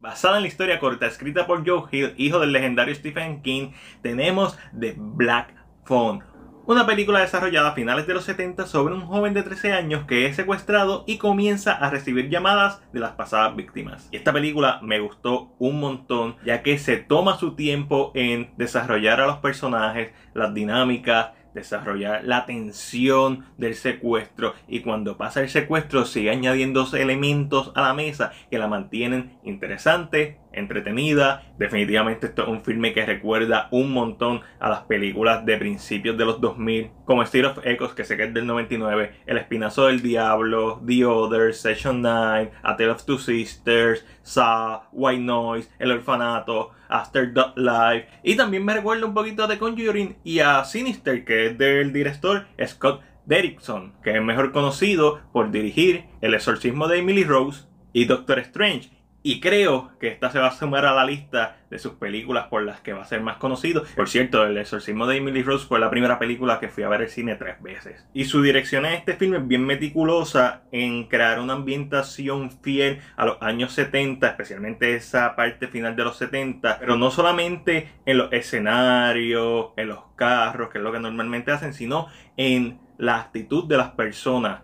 Basada en la historia corta escrita por Joe Hill, hijo del legendario Stephen King, tenemos The Black Phone, una película desarrollada a finales de los 70 sobre un joven de 13 años que es secuestrado y comienza a recibir llamadas de las pasadas víctimas. Y esta película me gustó un montón ya que se toma su tiempo en desarrollar a los personajes, las dinámicas, desarrollar la tensión del secuestro y cuando pasa el secuestro sigue añadiendo elementos a la mesa que la mantienen interesante, entretenida. Definitivamente esto es un filme que recuerda un montón a las películas de principios de los 2000, como State of Echoes, que sé que es del 99, El Espinazo del Diablo, The Other, Session 9, A Tale of Two Sisters, Saw, White Noise, El Orfanato, After Dot Live. Y también me recuerda un poquito de Conjuring y a Sinister, que es del director Scott Derrickson, que es mejor conocido por dirigir El exorcismo de Emily Rose y Doctor Strange. Y creo que esta se va a sumar a la lista de sus películas por las que va a ser más conocido. Por cierto, El exorcismo de Emily Rose fue la primera película que fui a ver el cine tres veces. Y su dirección en este filme es bien meticulosa en crear una ambientación fiel a los años 70, especialmente esa parte final de los 70. Pero no solamente en los escenarios, en los carros, que es lo que normalmente hacen, sino en la actitud de las personas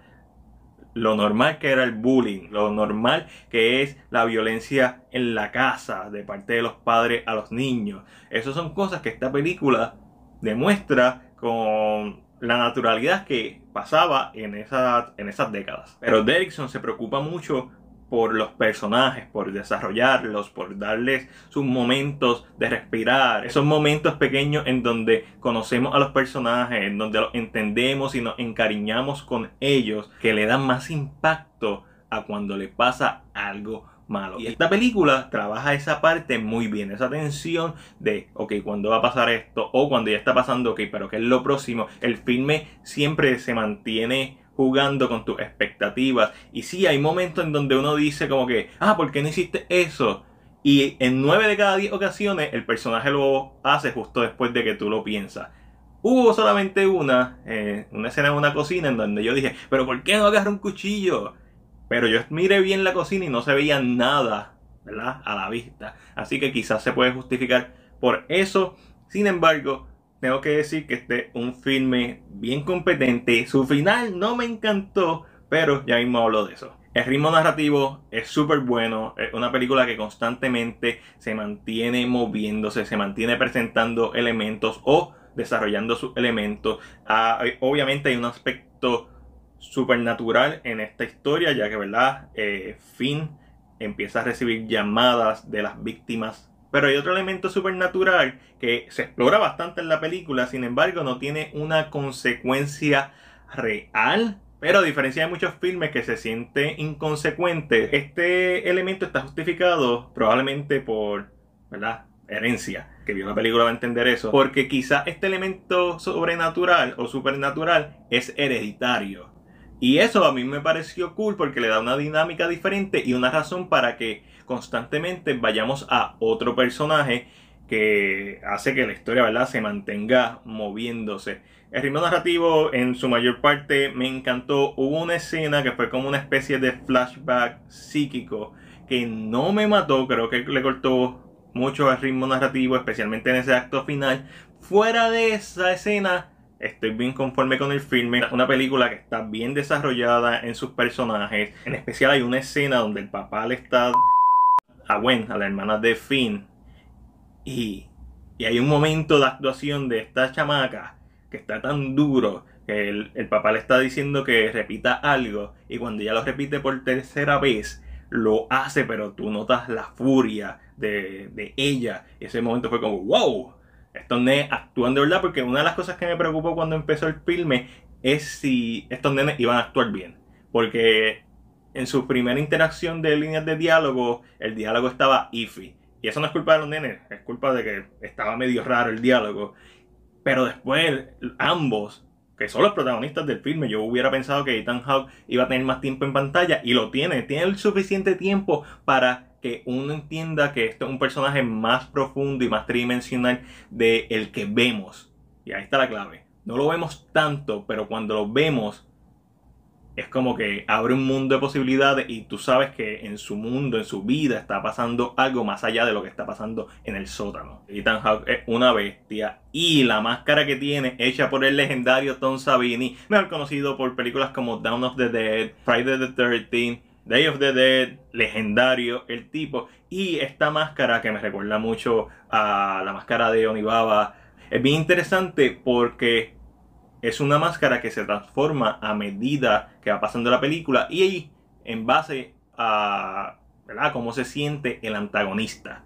lo normal que era el bullying, lo normal que es la violencia en la casa de parte de los padres a los niños. Esas son cosas que esta película demuestra con la naturalidad que pasaba en, en esas décadas. Pero Derrickson se preocupa mucho por los personajes, por desarrollarlos, por darles sus momentos de respirar, esos momentos pequeños en donde conocemos a los personajes, en donde los entendemos y nos encariñamos con ellos, que le dan más impacto a cuando le pasa algo malo. Y esta película trabaja esa parte muy bien, esa tensión de, ok, ¿cuándo va a pasar esto? O cuando ya está pasando, ok, pero ¿qué es lo próximo? El filme siempre se mantiene jugando con tus expectativas. Y sí, hay momentos en donde uno dice como que, ah, ¿por qué no hiciste eso? Y en nueve de cada diez ocasiones el personaje lo hace justo después de que tú lo piensas. Hubo solamente una, eh, una escena en una cocina en donde yo dije, pero ¿por qué no agarra un cuchillo? Pero yo miré bien la cocina y no se veía nada, ¿verdad? A la vista. Así que quizás se puede justificar por eso. Sin embargo, tengo que decir que este es un filme bien competente. Su final no me encantó, pero ya mismo hablo de eso. El ritmo narrativo es súper bueno, es una película que constantemente se mantiene moviéndose, se mantiene presentando elementos o desarrollando sus elementos. Ah, obviamente hay un aspecto supernatural en esta historia, ya que, ¿verdad? Eh, Finn empieza a recibir llamadas de las víctimas pero hay otro elemento supernatural que se explora bastante en la película, sin embargo no tiene una consecuencia real. Pero a diferencia de muchos filmes que se sienten inconsecuentes, este elemento está justificado probablemente por, ¿verdad? Herencia. Que vio la película va a entender eso. Porque quizá este elemento sobrenatural o supernatural es hereditario. Y eso a mí me pareció cool porque le da una dinámica diferente y una razón para que constantemente vayamos a otro personaje que hace que la historia ¿verdad? se mantenga moviéndose. El ritmo narrativo en su mayor parte me encantó. Hubo una escena que fue como una especie de flashback psíquico que no me mató, creo que le cortó mucho el ritmo narrativo, especialmente en ese acto final. Fuera de esa escena, estoy bien conforme con el filme. Una película que está bien desarrollada en sus personajes. En especial hay una escena donde el papá le está a Gwen, a la hermana de Finn. Y, y hay un momento de actuación de esta chamaca que está tan duro que el, el, papá le está diciendo que repita algo. Y cuando ella lo repite por tercera vez, lo hace, pero tú notas la furia de, de ella. Y ese momento fue como, wow, estos nenes actúan de verdad. Porque una de las cosas que me preocupó cuando empezó el filme es si estos nenes iban a actuar bien. Porque en su primera interacción de líneas de diálogo, el diálogo estaba iffy. Y eso no es culpa de los nenes, es culpa de que estaba medio raro el diálogo. Pero después, ambos, que son los protagonistas del filme, yo hubiera pensado que Ethan Hawke iba a tener más tiempo en pantalla y lo tiene. Tiene el suficiente tiempo para que uno entienda que este es un personaje más profundo y más tridimensional de el que vemos. Y ahí está la clave. No lo vemos tanto, pero cuando lo vemos es como que abre un mundo de posibilidades y tú sabes que en su mundo, en su vida, está pasando algo más allá de lo que está pasando en el sótano. Ethan Hawke es una bestia y la máscara que tiene, hecha por el legendario Tom Savini, mejor conocido por películas como Down of the Dead, Friday the 13th, Day of the Dead, legendario el tipo. Y esta máscara que me recuerda mucho a la máscara de Onibaba, es bien interesante porque es una máscara que se transforma a medida que va pasando la película y en base a cómo se siente el antagonista.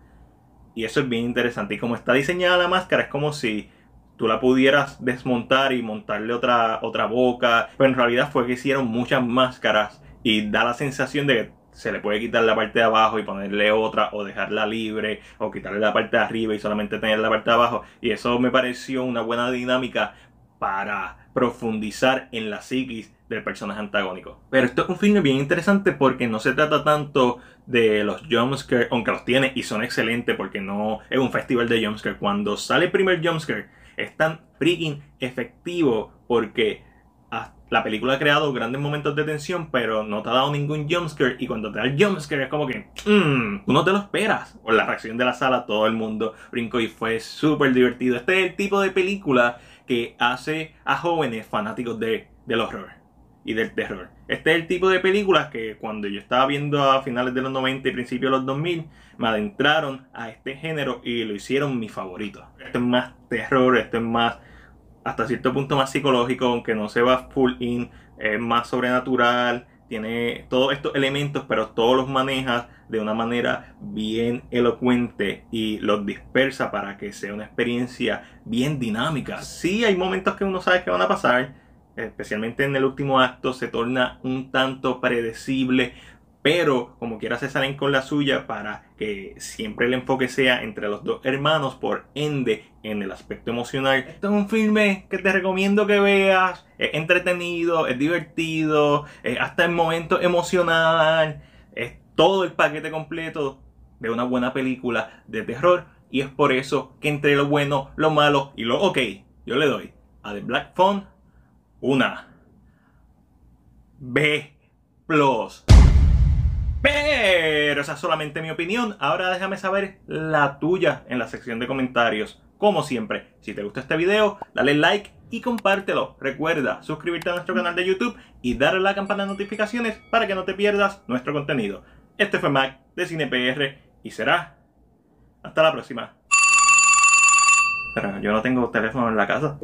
Y eso es bien interesante. Y como está diseñada la máscara, es como si tú la pudieras desmontar y montarle otra, otra boca. Pero en realidad fue que hicieron muchas máscaras y da la sensación de que se le puede quitar la parte de abajo y ponerle otra o dejarla libre o quitarle la parte de arriba y solamente tener la parte de abajo. Y eso me pareció una buena dinámica para profundizar en la psiquis del personaje antagónico. Pero esto es un filme bien interesante porque no se trata tanto de los jumpscares, aunque los tiene y son excelentes porque no es un festival de jumpscare. Cuando sale el primer jumpscare es tan freaking efectivo porque la película ha creado grandes momentos de tensión, pero no te ha dado ningún jumpscare. Y cuando te da el jumpscare es como que, mmm, tú te lo esperas. Por la reacción de la sala, todo el mundo brincó y fue súper divertido. Este es el tipo de película que hace a jóvenes fanáticos de, del horror y del terror. Este es el tipo de películas que cuando yo estaba viendo a finales de los 90 y principios de los 2000, me adentraron a este género y lo hicieron mi favorito. Esto es más terror, esto es más, hasta cierto punto más psicológico, aunque no se va full in, es más sobrenatural, tiene todos estos elementos, pero todos los manejas de una manera bien elocuente y los dispersa para que sea una experiencia bien dinámica. Sí, hay momentos que uno sabe que van a pasar, especialmente en el último acto, se torna un tanto predecible, pero como quiera se salen con la suya para que siempre el enfoque sea entre los dos hermanos, por ende en el aspecto emocional. Esto es un filme que te recomiendo que veas, es entretenido, es divertido, hasta el momento emocional, es todo el paquete completo de una buena película de terror y es por eso que entre lo bueno, lo malo y lo ok, yo le doy a The Black Phone una B plus. Pero esa es solamente mi opinión. Ahora déjame saber la tuya en la sección de comentarios. Como siempre, si te gusta este video, dale like y compártelo. Recuerda suscribirte a nuestro canal de YouTube y darle a la campana de notificaciones para que no te pierdas nuestro contenido. Este fue Mac de CinePR y será hasta la próxima. Pero yo no tengo teléfono en la casa.